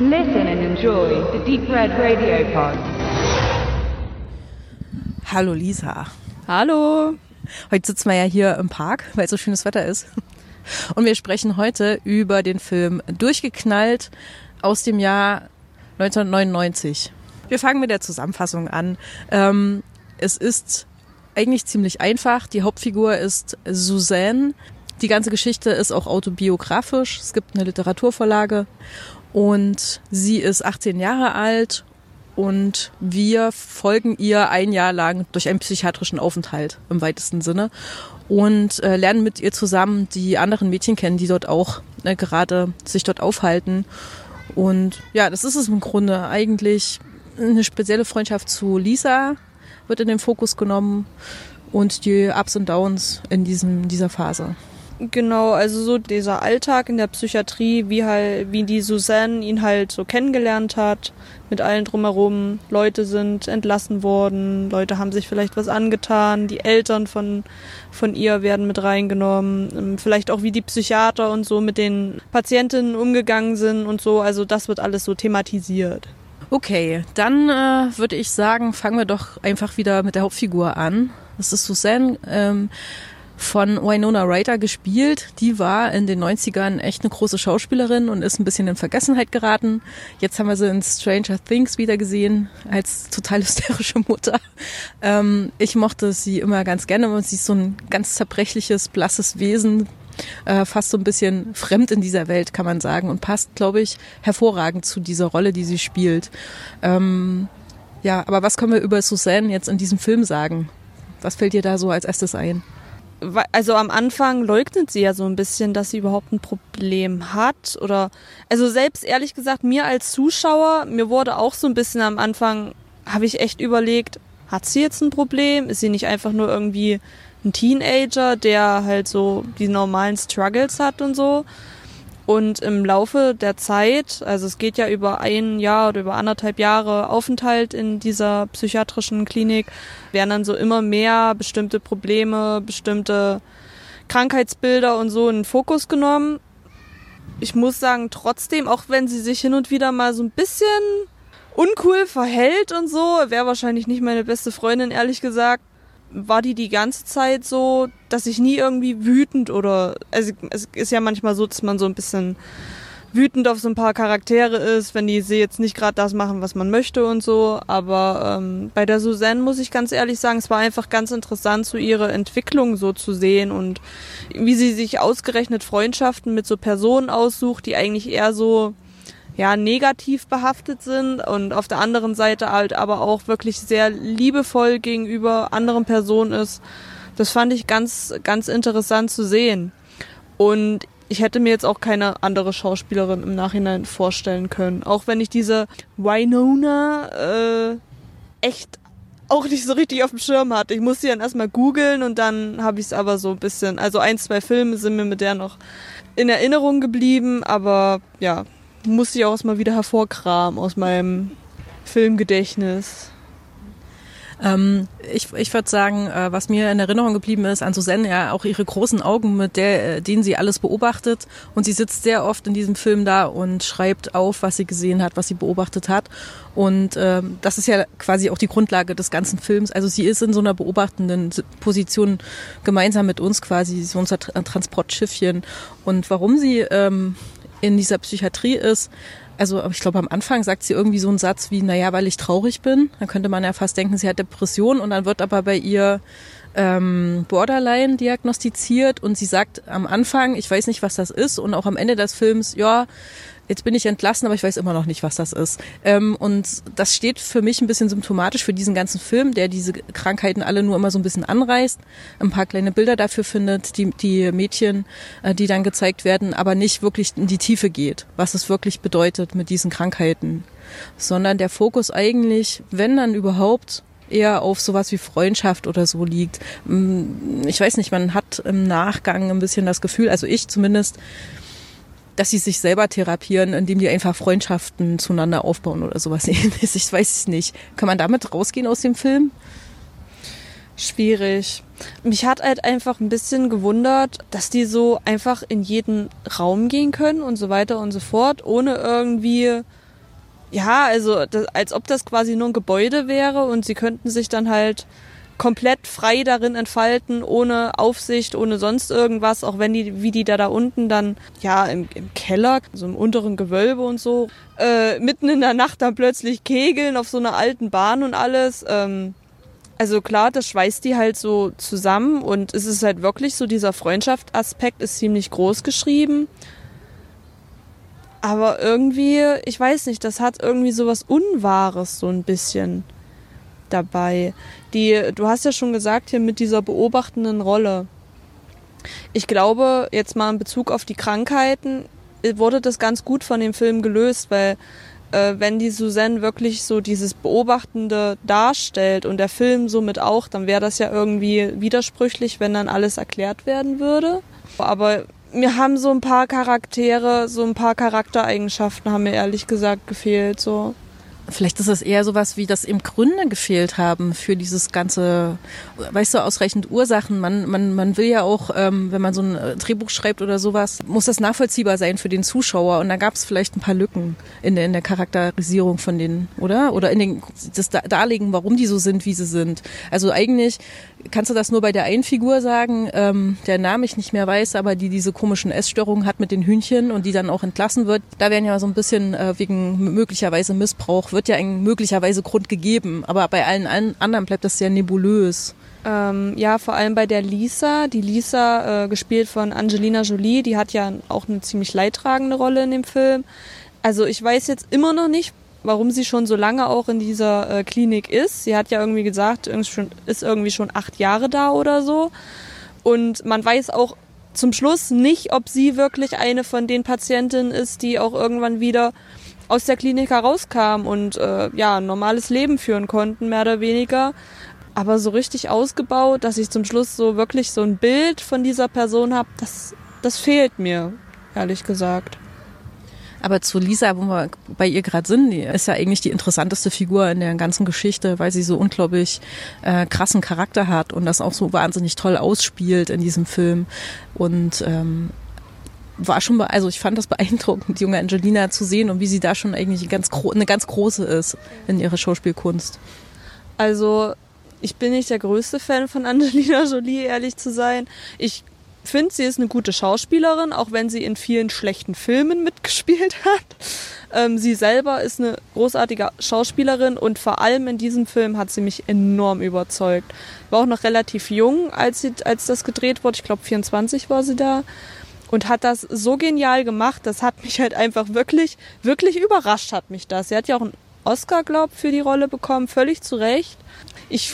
Listen and enjoy the Deep Red Radio Pod. Hallo Lisa. Hallo. Heute sitzen wir ja hier im Park, weil so schönes Wetter ist. Und wir sprechen heute über den Film Durchgeknallt aus dem Jahr 1999. Wir fangen mit der Zusammenfassung an. Ähm, es ist eigentlich ziemlich einfach. Die Hauptfigur ist Suzanne. Die ganze Geschichte ist auch autobiografisch. Es gibt eine Literaturvorlage und sie ist 18 Jahre alt und wir folgen ihr ein Jahr lang durch einen psychiatrischen Aufenthalt im weitesten Sinne und äh, lernen mit ihr zusammen die anderen Mädchen kennen, die dort auch äh, gerade sich dort aufhalten. Und ja, das ist es im Grunde eigentlich eine spezielle Freundschaft zu Lisa wird in den Fokus genommen und die Ups und Downs in diesem, dieser Phase. Genau, also so dieser Alltag in der Psychiatrie, wie halt, wie die Suzanne ihn halt so kennengelernt hat, mit allen drumherum. Leute sind entlassen worden, Leute haben sich vielleicht was angetan, die Eltern von, von ihr werden mit reingenommen, ähm, vielleicht auch wie die Psychiater und so mit den Patientinnen umgegangen sind und so. Also das wird alles so thematisiert. Okay, dann äh, würde ich sagen, fangen wir doch einfach wieder mit der Hauptfigur an. Das ist Suzanne. Ähm, von Winona Ryder gespielt. Die war in den 90ern echt eine große Schauspielerin und ist ein bisschen in Vergessenheit geraten. Jetzt haben wir sie in Stranger Things wieder gesehen als total hysterische Mutter. Ähm, ich mochte sie immer ganz gerne und sie ist so ein ganz zerbrechliches, blasses Wesen, äh, fast so ein bisschen fremd in dieser Welt, kann man sagen, und passt, glaube ich, hervorragend zu dieser Rolle, die sie spielt. Ähm, ja, aber was können wir über Suzanne jetzt in diesem Film sagen? Was fällt dir da so als erstes ein? Also am Anfang leugnet sie ja so ein bisschen, dass sie überhaupt ein Problem hat oder also selbst ehrlich gesagt mir als Zuschauer, mir wurde auch so ein bisschen am Anfang habe ich echt überlegt, hat sie jetzt ein Problem? Ist sie nicht einfach nur irgendwie ein Teenager, der halt so die normalen Struggles hat und so? Und im Laufe der Zeit, also es geht ja über ein Jahr oder über anderthalb Jahre Aufenthalt in dieser psychiatrischen Klinik, werden dann so immer mehr bestimmte Probleme, bestimmte Krankheitsbilder und so in den Fokus genommen. Ich muss sagen, trotzdem, auch wenn sie sich hin und wieder mal so ein bisschen uncool verhält und so, wäre wahrscheinlich nicht meine beste Freundin, ehrlich gesagt, war die die ganze Zeit so, dass ich nie irgendwie wütend oder also es ist ja manchmal so, dass man so ein bisschen wütend auf so ein paar Charaktere ist, wenn die sie jetzt nicht gerade das machen, was man möchte und so. Aber ähm, bei der Suzanne muss ich ganz ehrlich sagen, es war einfach ganz interessant, so ihre Entwicklung so zu sehen und wie sie sich ausgerechnet Freundschaften mit so Personen aussucht, die eigentlich eher so ja, negativ behaftet sind und auf der anderen Seite halt aber auch wirklich sehr liebevoll gegenüber anderen Personen ist. Das fand ich ganz, ganz interessant zu sehen. Und ich hätte mir jetzt auch keine andere Schauspielerin im Nachhinein vorstellen können. Auch wenn ich diese Winona äh, echt auch nicht so richtig auf dem Schirm hatte. Ich musste sie dann erstmal googeln und dann habe ich es aber so ein bisschen, also ein, zwei Filme sind mir mit der noch in Erinnerung geblieben, aber ja, muss ich auch mal wieder hervorkramen aus meinem Filmgedächtnis. Ähm, ich ich würde sagen, äh, was mir in Erinnerung geblieben ist an Susanne, ja auch ihre großen Augen, mit der, äh, denen sie alles beobachtet. Und sie sitzt sehr oft in diesem Film da und schreibt auf, was sie gesehen hat, was sie beobachtet hat. Und ähm, das ist ja quasi auch die Grundlage des ganzen Films. Also sie ist in so einer beobachtenden Position gemeinsam mit uns quasi, so unser Transportschiffchen. Und warum sie ähm, in dieser Psychiatrie ist, also ich glaube am Anfang sagt sie irgendwie so einen Satz wie, naja, weil ich traurig bin. Dann könnte man ja fast denken, sie hat Depression und dann wird aber bei ihr ähm, Borderline diagnostiziert und sie sagt am Anfang, ich weiß nicht, was das ist und auch am Ende des Films, ja, jetzt bin ich entlassen, aber ich weiß immer noch nicht, was das ist. Ähm, und das steht für mich ein bisschen symptomatisch für diesen ganzen Film, der diese Krankheiten alle nur immer so ein bisschen anreißt, ein paar kleine Bilder dafür findet, die, die Mädchen, äh, die dann gezeigt werden, aber nicht wirklich in die Tiefe geht, was es wirklich bedeutet mit diesen Krankheiten. Sondern der Fokus eigentlich, wenn dann überhaupt, eher auf sowas wie Freundschaft oder so liegt. Mm, ich weiß nicht, man hat im Nachgang ein bisschen das Gefühl, also ich zumindest, dass sie sich selber therapieren, indem die einfach Freundschaften zueinander aufbauen oder sowas ähnliches. Ich weiß es nicht. Kann man damit rausgehen aus dem Film? Schwierig. Mich hat halt einfach ein bisschen gewundert, dass die so einfach in jeden Raum gehen können und so weiter und so fort, ohne irgendwie ja, also das, als ob das quasi nur ein Gebäude wäre und sie könnten sich dann halt komplett frei darin entfalten, ohne Aufsicht, ohne sonst irgendwas, auch wenn die, wie die da da unten dann, ja, im, im Keller, so im unteren Gewölbe und so, äh, mitten in der Nacht dann plötzlich kegeln auf so einer alten Bahn und alles. Ähm, also klar, das schweißt die halt so zusammen und es ist halt wirklich so, dieser Freundschaftsaspekt ist ziemlich groß geschrieben. Aber irgendwie, ich weiß nicht, das hat irgendwie sowas Unwahres so ein bisschen dabei. Die, du hast ja schon gesagt hier mit dieser beobachtenden Rolle. Ich glaube, jetzt mal in Bezug auf die Krankheiten, wurde das ganz gut von dem Film gelöst, weil äh, wenn die Suzanne wirklich so dieses Beobachtende darstellt und der Film somit auch, dann wäre das ja irgendwie widersprüchlich, wenn dann alles erklärt werden würde. Aber mir haben so ein paar Charaktere, so ein paar Charaktereigenschaften haben mir ehrlich gesagt gefehlt, so. Vielleicht ist es eher sowas wie, dass eben Gründe gefehlt haben für dieses ganze, weißt du, ausreichend Ursachen. Man, man, man will ja auch, ähm, wenn man so ein äh, Drehbuch schreibt oder sowas, muss das nachvollziehbar sein für den Zuschauer. Und da gab es vielleicht ein paar Lücken in der, in der Charakterisierung von denen, oder? Oder in den, das Darlegen, warum die so sind, wie sie sind. Also eigentlich kannst du das nur bei der einen Figur sagen, ähm, der Name ich nicht mehr weiß, aber die diese komischen Essstörungen hat mit den Hühnchen und die dann auch entlassen wird. Da werden ja so ein bisschen äh, wegen möglicherweise Missbrauch, wird ja möglicherweise Grund gegeben, aber bei allen anderen bleibt das sehr nebulös. Ähm, ja, vor allem bei der Lisa. Die Lisa, äh, gespielt von Angelina Jolie, die hat ja auch eine ziemlich leidtragende Rolle in dem Film. Also ich weiß jetzt immer noch nicht, warum sie schon so lange auch in dieser äh, Klinik ist. Sie hat ja irgendwie gesagt, ist irgendwie schon acht Jahre da oder so. Und man weiß auch zum Schluss nicht, ob sie wirklich eine von den Patientinnen ist, die auch irgendwann wieder aus der Klinik herauskam und äh, ja, ein normales Leben führen konnten, mehr oder weniger. Aber so richtig ausgebaut, dass ich zum Schluss so wirklich so ein Bild von dieser Person habe, das, das fehlt mir, ehrlich gesagt. Aber zu Lisa, wo wir bei ihr gerade sind, die ist ja eigentlich die interessanteste Figur in der ganzen Geschichte, weil sie so unglaublich äh, krassen Charakter hat und das auch so wahnsinnig toll ausspielt in diesem Film. Und ähm, war schon, also ich fand das beeindruckend, die junge Angelina zu sehen und wie sie da schon eigentlich ganz eine ganz große ist in ihrer Schauspielkunst. Also ich bin nicht der größte Fan von Angelina Jolie, ehrlich zu sein. Ich finde, sie ist eine gute Schauspielerin, auch wenn sie in vielen schlechten Filmen mitgespielt hat. Ähm, sie selber ist eine großartige Schauspielerin und vor allem in diesem Film hat sie mich enorm überzeugt. War auch noch relativ jung, als, sie, als das gedreht wurde. Ich glaube, 24 war sie da. Und hat das so genial gemacht, das hat mich halt einfach wirklich, wirklich überrascht hat mich das. Sie hat ja auch einen Oscar, glaub, für die Rolle bekommen, völlig zu Recht. Ich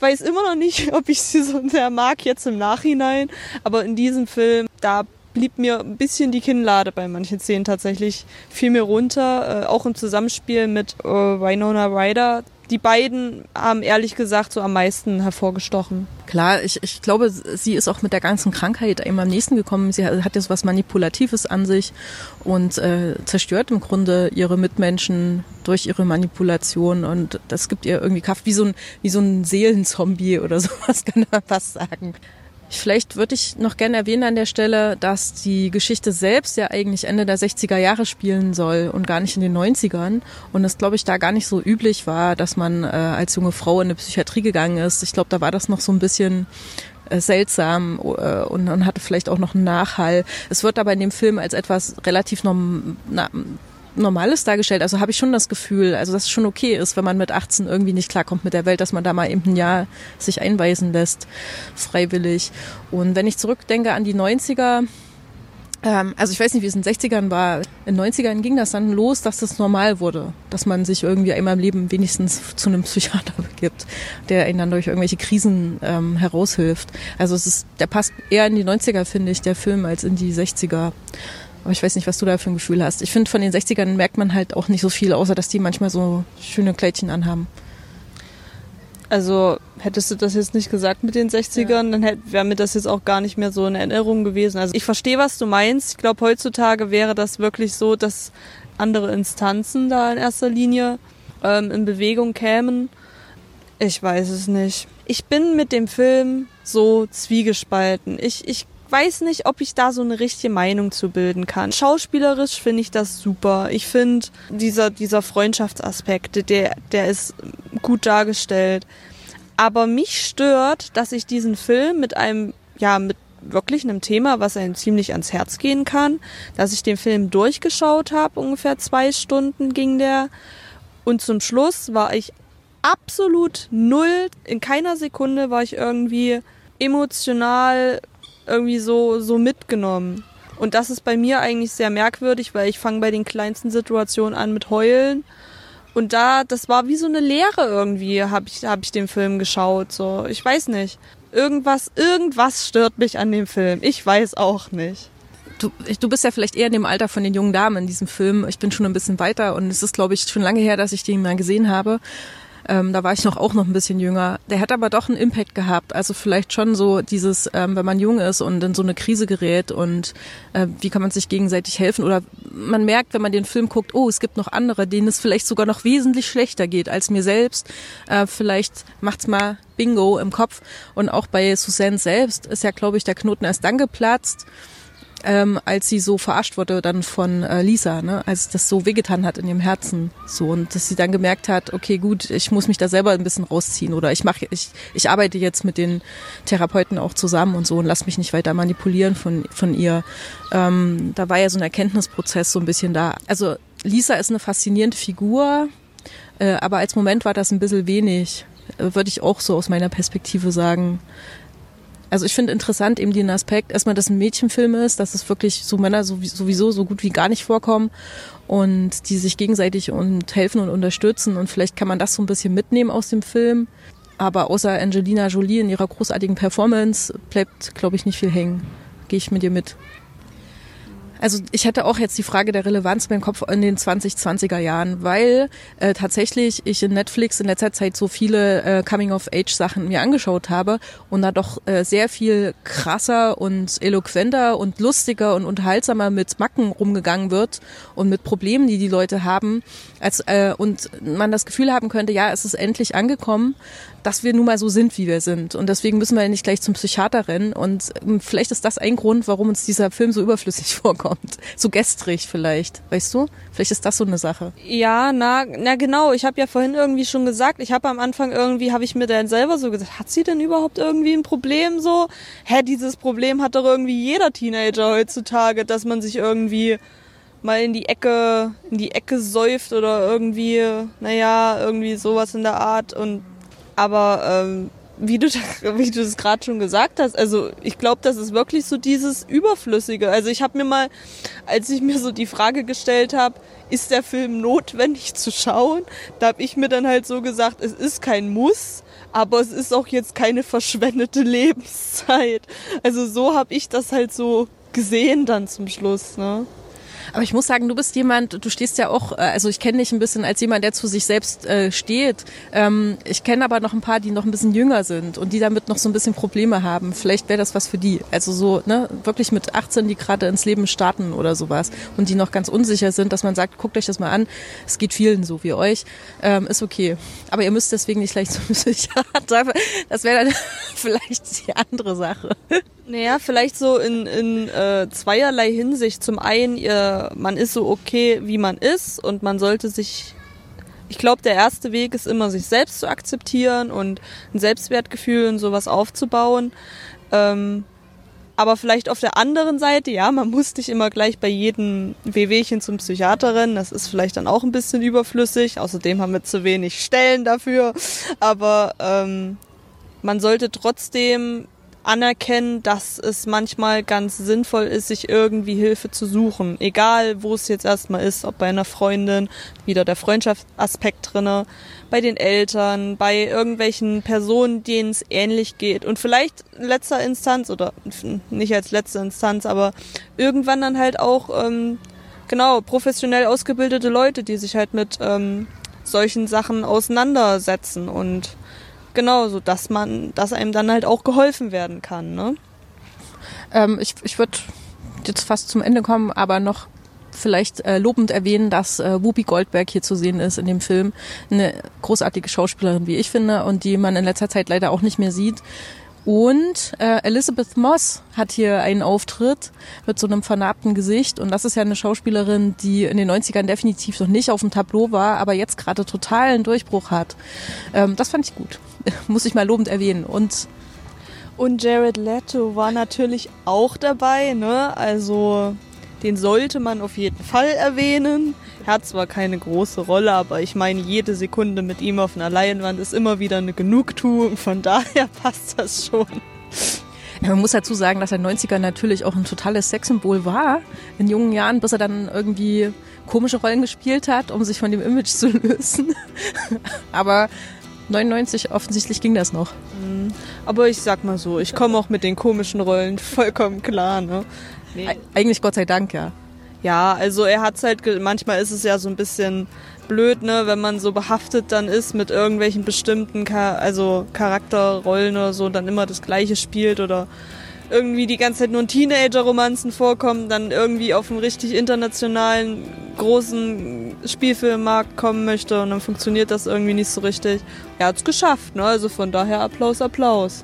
weiß immer noch nicht, ob ich sie so sehr mag jetzt im Nachhinein, aber in diesem Film, da blieb mir ein bisschen die Kinnlade bei manchen Szenen tatsächlich, fiel mir runter, äh, auch im Zusammenspiel mit äh, Winona Ryder. Die beiden haben ehrlich gesagt so am meisten hervorgestochen. Klar, ich, ich glaube, sie ist auch mit der ganzen Krankheit immer am nächsten gekommen. Sie hat so was Manipulatives an sich und äh, zerstört im Grunde ihre Mitmenschen durch ihre Manipulation und das gibt ihr irgendwie Kraft, wie so ein, wie so ein Seelenzombie oder sowas, kann man fast sagen. Vielleicht würde ich noch gerne erwähnen an der Stelle, dass die Geschichte selbst ja eigentlich Ende der 60er Jahre spielen soll und gar nicht in den 90ern. Und es, glaube ich, da gar nicht so üblich war, dass man äh, als junge Frau in eine Psychiatrie gegangen ist. Ich glaube, da war das noch so ein bisschen äh, seltsam äh, und, und hatte vielleicht auch noch einen Nachhall. Es wird aber in dem Film als etwas relativ norm, na, Normales dargestellt. Also habe ich schon das Gefühl, also dass es schon okay ist, wenn man mit 18 irgendwie nicht klarkommt mit der Welt, dass man da mal eben ein Jahr sich einweisen lässt, freiwillig. Und wenn ich zurückdenke an die 90er, ähm, also ich weiß nicht, wie es in den 60ern war. In den 90ern ging das dann los, dass das normal wurde, dass man sich irgendwie einmal im Leben wenigstens zu einem Psychiater begibt, der einen dann durch irgendwelche Krisen ähm, heraushilft. Also es ist, der passt eher in die 90er, finde ich, der Film, als in die 60er. Aber ich weiß nicht, was du da für ein Gefühl hast. Ich finde, von den 60ern merkt man halt auch nicht so viel, außer dass die manchmal so schöne Kleidchen anhaben. Also hättest du das jetzt nicht gesagt mit den 60ern, ja. dann wäre mir das jetzt auch gar nicht mehr so eine Erinnerung gewesen. Also ich verstehe, was du meinst. Ich glaube, heutzutage wäre das wirklich so, dass andere Instanzen da in erster Linie ähm, in Bewegung kämen. Ich weiß es nicht. Ich bin mit dem Film so zwiegespalten. Ich, ich weiß nicht, ob ich da so eine richtige Meinung zu bilden kann. Schauspielerisch finde ich das super. Ich finde dieser, dieser Freundschaftsaspekt, der, der ist gut dargestellt. Aber mich stört, dass ich diesen Film mit einem, ja, mit wirklich einem Thema, was einem ziemlich ans Herz gehen kann, dass ich den Film durchgeschaut habe, ungefähr zwei Stunden ging der. Und zum Schluss war ich absolut null, in keiner Sekunde war ich irgendwie emotional irgendwie so, so mitgenommen. Und das ist bei mir eigentlich sehr merkwürdig, weil ich fange bei den kleinsten Situationen an mit Heulen. Und da, das war wie so eine Leere irgendwie, habe ich, hab ich den Film geschaut. So, ich weiß nicht. Irgendwas, irgendwas stört mich an dem Film. Ich weiß auch nicht. Du, du bist ja vielleicht eher in dem Alter von den jungen Damen in diesem Film. Ich bin schon ein bisschen weiter und es ist, glaube ich, schon lange her, dass ich den mal gesehen habe. Ähm, da war ich noch auch noch ein bisschen jünger. Der hat aber doch einen Impact gehabt. Also vielleicht schon so dieses, ähm, wenn man jung ist und in so eine Krise gerät und äh, wie kann man sich gegenseitig helfen oder man merkt, wenn man den Film guckt, oh, es gibt noch andere, denen es vielleicht sogar noch wesentlich schlechter geht als mir selbst. Äh, vielleicht macht's mal Bingo im Kopf. Und auch bei Suzanne selbst ist ja, glaube ich, der Knoten erst dann geplatzt ähm, als sie so verarscht wurde dann von äh, Lisa, ne? als das so wehgetan hat in ihrem Herzen. So und dass sie dann gemerkt hat, okay, gut, ich muss mich da selber ein bisschen rausziehen oder ich mache, ich, ich arbeite jetzt mit den Therapeuten auch zusammen und so und lass mich nicht weiter manipulieren von, von ihr. Ähm, da war ja so ein Erkenntnisprozess so ein bisschen da. Also Lisa ist eine faszinierende Figur, äh, aber als Moment war das ein bisschen wenig, äh, würde ich auch so aus meiner Perspektive sagen. Also ich finde interessant eben den Aspekt, erstmal, dass ein Mädchenfilm ist, dass es wirklich so Männer sowieso so gut wie gar nicht vorkommen und die sich gegenseitig und helfen und unterstützen und vielleicht kann man das so ein bisschen mitnehmen aus dem Film. Aber außer Angelina Jolie in ihrer großartigen Performance bleibt, glaube ich, nicht viel hängen. Gehe ich mit dir mit. Also ich hätte auch jetzt die Frage der Relevanz in meinem Kopf in den 2020er Jahren, weil äh, tatsächlich ich in Netflix in letzter Zeit so viele äh, Coming-of-Age-Sachen mir angeschaut habe und da doch äh, sehr viel krasser und eloquenter und lustiger und unterhaltsamer mit Macken rumgegangen wird und mit Problemen, die die Leute haben, als äh, und man das Gefühl haben könnte, ja, es ist endlich angekommen, dass wir nun mal so sind, wie wir sind. Und deswegen müssen wir ja nicht gleich zum Psychiater rennen. Und ähm, vielleicht ist das ein Grund, warum uns dieser Film so überflüssig vorkommt. So gestrig vielleicht, weißt du? Vielleicht ist das so eine Sache. Ja, na, na genau. Ich habe ja vorhin irgendwie schon gesagt, ich habe am Anfang irgendwie, habe ich mir dann selber so gesagt, hat sie denn überhaupt irgendwie ein Problem so? Hä, dieses Problem hat doch irgendwie jeder Teenager heutzutage, dass man sich irgendwie mal in die Ecke, in die Ecke säuft oder irgendwie, naja, irgendwie sowas in der Art und aber ähm, wie du wie du es gerade schon gesagt hast, also ich glaube, das ist wirklich so dieses Überflüssige. Also ich habe mir mal, als ich mir so die Frage gestellt habe, ist der Film notwendig zu schauen, da habe ich mir dann halt so gesagt, es ist kein Muss, aber es ist auch jetzt keine verschwendete Lebenszeit. Also so habe ich das halt so gesehen dann zum Schluss. Ne? Aber ich muss sagen, du bist jemand, du stehst ja auch, äh, also ich kenne dich ein bisschen als jemand, der zu sich selbst äh, steht. Ähm, ich kenne aber noch ein paar, die noch ein bisschen jünger sind und die damit noch so ein bisschen Probleme haben. Vielleicht wäre das was für die. Also so, ne, wirklich mit 18, die gerade ins Leben starten oder sowas und die noch ganz unsicher sind, dass man sagt, guckt euch das mal an. Es geht vielen so wie euch. Ähm, ist okay. Aber ihr müsst deswegen nicht gleich zum Psychiater. Das wäre dann vielleicht die andere Sache. Naja, vielleicht so in, in äh, zweierlei Hinsicht. Zum einen, ihr, man ist so okay, wie man ist und man sollte sich. Ich glaube, der erste Weg ist immer, sich selbst zu akzeptieren und ein Selbstwertgefühl und sowas aufzubauen. Ähm, aber vielleicht auf der anderen Seite, ja, man muss nicht immer gleich bei jedem Wehwehchen zum Psychiater rennen. Das ist vielleicht dann auch ein bisschen überflüssig. Außerdem haben wir zu wenig Stellen dafür. Aber ähm, man sollte trotzdem anerkennen, dass es manchmal ganz sinnvoll ist, sich irgendwie Hilfe zu suchen. Egal, wo es jetzt erstmal ist, ob bei einer Freundin, wieder der Freundschaftsaspekt drinne, bei den Eltern, bei irgendwelchen Personen, denen es ähnlich geht. Und vielleicht in letzter Instanz, oder nicht als letzte Instanz, aber irgendwann dann halt auch, ähm, genau, professionell ausgebildete Leute, die sich halt mit ähm, solchen Sachen auseinandersetzen und Genau, so dass man, dass einem dann halt auch geholfen werden kann. Ne? Ähm, ich ich würde jetzt fast zum Ende kommen, aber noch vielleicht äh, lobend erwähnen, dass äh, Whoopi Goldberg hier zu sehen ist in dem Film. Eine großartige Schauspielerin, wie ich finde, und die man in letzter Zeit leider auch nicht mehr sieht. Und äh, Elizabeth Moss hat hier einen Auftritt mit so einem vernarbten Gesicht. Und das ist ja eine Schauspielerin, die in den 90ern definitiv noch nicht auf dem Tableau war, aber jetzt gerade total einen Durchbruch hat. Ähm, das fand ich gut. Muss ich mal lobend erwähnen. Und Und Jared Leto war natürlich auch dabei, ne? Also den sollte man auf jeden Fall erwähnen. Er hat zwar keine große Rolle, aber ich meine, jede Sekunde mit ihm auf einer Leinwand ist immer wieder eine Genugtuung. Von daher passt das schon. Ja, man muss dazu sagen, dass er in den 90ern natürlich auch ein totales Sexsymbol war. In jungen Jahren, bis er dann irgendwie komische Rollen gespielt hat, um sich von dem Image zu lösen. Aber 99 offensichtlich ging das noch. Aber ich sag mal so, ich komme auch mit den komischen Rollen vollkommen klar, ne? Nee. Eigentlich Gott sei Dank, ja. Ja, also er hat's halt, ge- manchmal ist es ja so ein bisschen blöd, ne, wenn man so behaftet dann ist mit irgendwelchen bestimmten, Cha also Charakterrollen oder so, dann immer das Gleiche spielt oder irgendwie die ganze Zeit nur in Teenager-Romanzen vorkommen, dann irgendwie auf einen richtig internationalen, großen Spielfilmmarkt kommen möchte und dann funktioniert das irgendwie nicht so richtig. Er hat's geschafft, ne, also von daher Applaus, Applaus.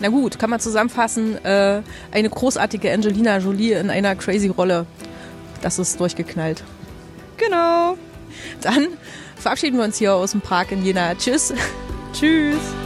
Na gut, kann man zusammenfassen, äh, eine großartige Angelina Jolie in einer crazy Rolle. Das ist durchgeknallt. Genau. Dann verabschieden wir uns hier aus dem Park in Jena. Tschüss. Tschüss.